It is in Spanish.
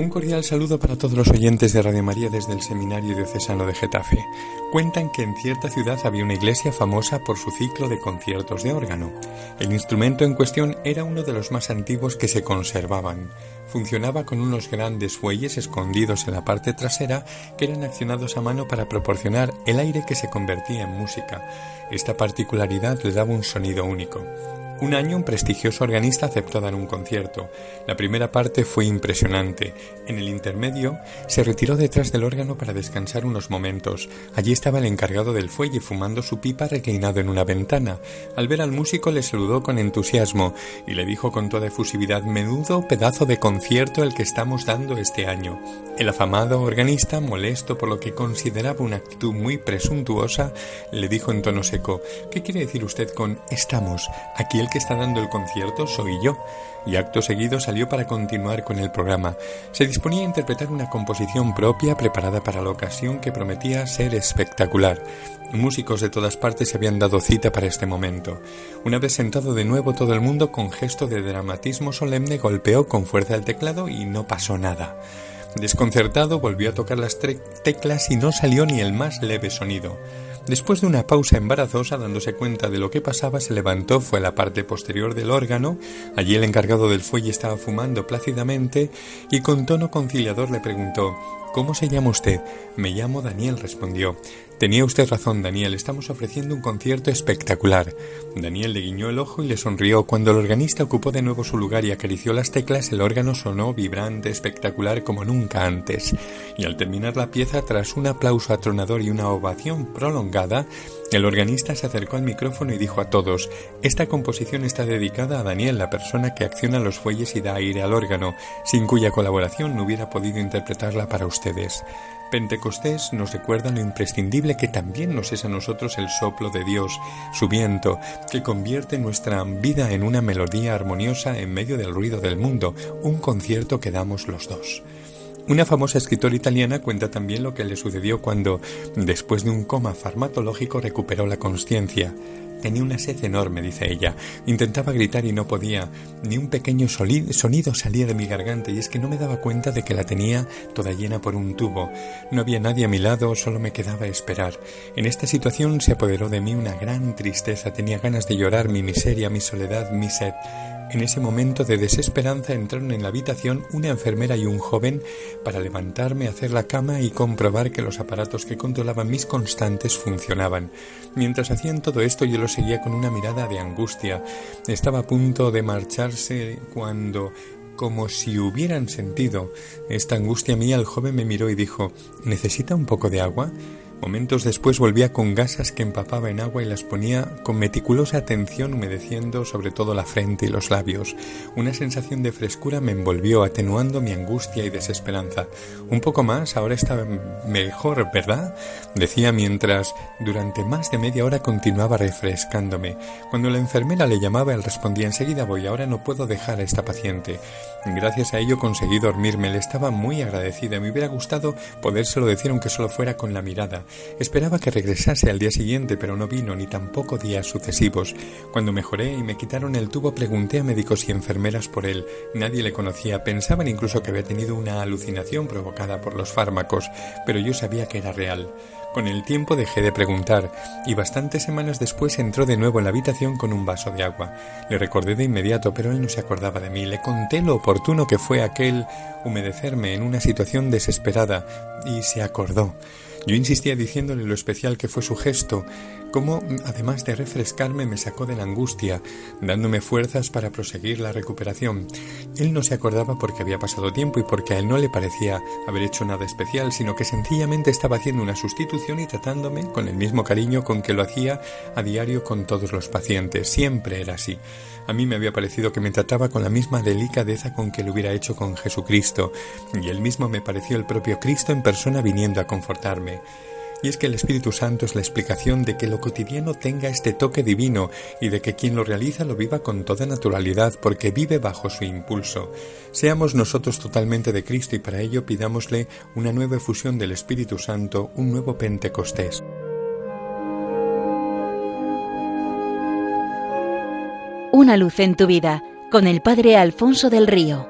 Un cordial saludo para todos los oyentes de Radio María desde el Seminario Diocesano de Getafe. Cuentan que en cierta ciudad había una iglesia famosa por su ciclo de conciertos de órgano. El instrumento en cuestión era uno de los más antiguos que se conservaban. Funcionaba con unos grandes fuelles escondidos en la parte trasera que eran accionados a mano para proporcionar el aire que se convertía en música. Esta particularidad le daba un sonido único. Un año un prestigioso organista aceptó dar un concierto. La primera parte fue impresionante. En el intermedio se retiró detrás del órgano para descansar unos momentos. Allí estaba el encargado del fuelle fumando su pipa reclinado en una ventana. Al ver al músico le saludó con entusiasmo y le dijo con toda efusividad menudo pedazo de concierto el que estamos dando este año. El afamado organista, molesto por lo que consideraba una actitud muy presuntuosa, le dijo en tono seco ¿Qué quiere decir usted con estamos? Aquí el que está dando el concierto soy yo, y acto seguido salió para continuar con el programa. Se disponía a interpretar una composición propia preparada para la ocasión que prometía ser espectacular. Músicos de todas partes se habían dado cita para este momento. Una vez sentado de nuevo todo el mundo con gesto de dramatismo solemne golpeó con fuerza el teclado y no pasó nada. Desconcertado volvió a tocar las teclas y no salió ni el más leve sonido. Después de una pausa embarazosa, dándose cuenta de lo que pasaba, se levantó, fue a la parte posterior del órgano, allí el encargado del fuelle estaba fumando plácidamente, y con tono conciliador le preguntó ¿Cómo se llama usted? Me llamo Daniel, respondió. Tenía usted razón, Daniel, estamos ofreciendo un concierto espectacular. Daniel le guiñó el ojo y le sonrió. Cuando el organista ocupó de nuevo su lugar y acarició las teclas, el órgano sonó vibrante, espectacular como nunca antes. Y al terminar la pieza, tras un aplauso atronador y una ovación prolongada, el organista se acercó al micrófono y dijo a todos Esta composición está dedicada a Daniel, la persona que acciona los fuelles y da aire al órgano, sin cuya colaboración no hubiera podido interpretarla para Pentecostés nos recuerda lo imprescindible que también nos es a nosotros el soplo de Dios, su viento, que convierte nuestra vida en una melodía armoniosa en medio del ruido del mundo, un concierto que damos los dos. Una famosa escritora italiana cuenta también lo que le sucedió cuando, después de un coma farmacológico, recuperó la conciencia. Tenía una sed enorme, dice ella. Intentaba gritar y no podía. Ni un pequeño sonido salía de mi garganta y es que no me daba cuenta de que la tenía toda llena por un tubo. No había nadie a mi lado, solo me quedaba esperar. En esta situación se apoderó de mí una gran tristeza. Tenía ganas de llorar mi miseria, mi soledad, mi sed. En ese momento de desesperanza entraron en la habitación una enfermera y un joven para levantarme, hacer la cama y comprobar que los aparatos que controlaban mis constantes funcionaban. Mientras hacían todo esto yo lo seguía con una mirada de angustia. Estaba a punto de marcharse cuando como si hubieran sentido esta angustia mía, el joven me miró y dijo ¿Necesita un poco de agua? Momentos después volvía con gasas que empapaba en agua y las ponía con meticulosa atención humedeciendo sobre todo la frente y los labios. Una sensación de frescura me envolvió atenuando mi angustia y desesperanza. Un poco más, ahora está mejor, ¿verdad? decía mientras durante más de media hora continuaba refrescándome. Cuando la enfermera le llamaba él respondía enseguida voy, ahora no puedo dejar a esta paciente. Gracias a ello conseguí dormirme, le estaba muy agradecida, me hubiera gustado podérselo decir aunque solo fuera con la mirada. Esperaba que regresase al día siguiente, pero no vino, ni tampoco días sucesivos. Cuando mejoré y me quitaron el tubo, pregunté a médicos y enfermeras por él. Nadie le conocía, pensaban incluso que había tenido una alucinación provocada por los fármacos, pero yo sabía que era real. Con el tiempo dejé de preguntar y bastantes semanas después entró de nuevo en la habitación con un vaso de agua. Le recordé de inmediato, pero él no se acordaba de mí. Le conté lo oportuno que fue aquel humedecerme en una situación desesperada y se acordó. Yo insistía diciéndole lo especial que fue su gesto, cómo, además de refrescarme, me sacó de la angustia, dándome fuerzas para proseguir la recuperación. Él no se acordaba porque había pasado tiempo y porque a él no le parecía haber hecho nada especial, sino que sencillamente estaba haciendo una sustitución y tratándome con el mismo cariño con que lo hacía a diario con todos los pacientes. Siempre era así. A mí me había parecido que me trataba con la misma delicadeza con que lo hubiera hecho con Jesucristo, y él mismo me pareció el propio Cristo en persona viniendo a confortarme y es que el Espíritu Santo es la explicación de que lo cotidiano tenga este toque divino y de que quien lo realiza lo viva con toda naturalidad porque vive bajo su impulso. Seamos nosotros totalmente de Cristo y para ello pidámosle una nueva efusión del Espíritu Santo, un nuevo Pentecostés. Una luz en tu vida con el Padre Alfonso del Río.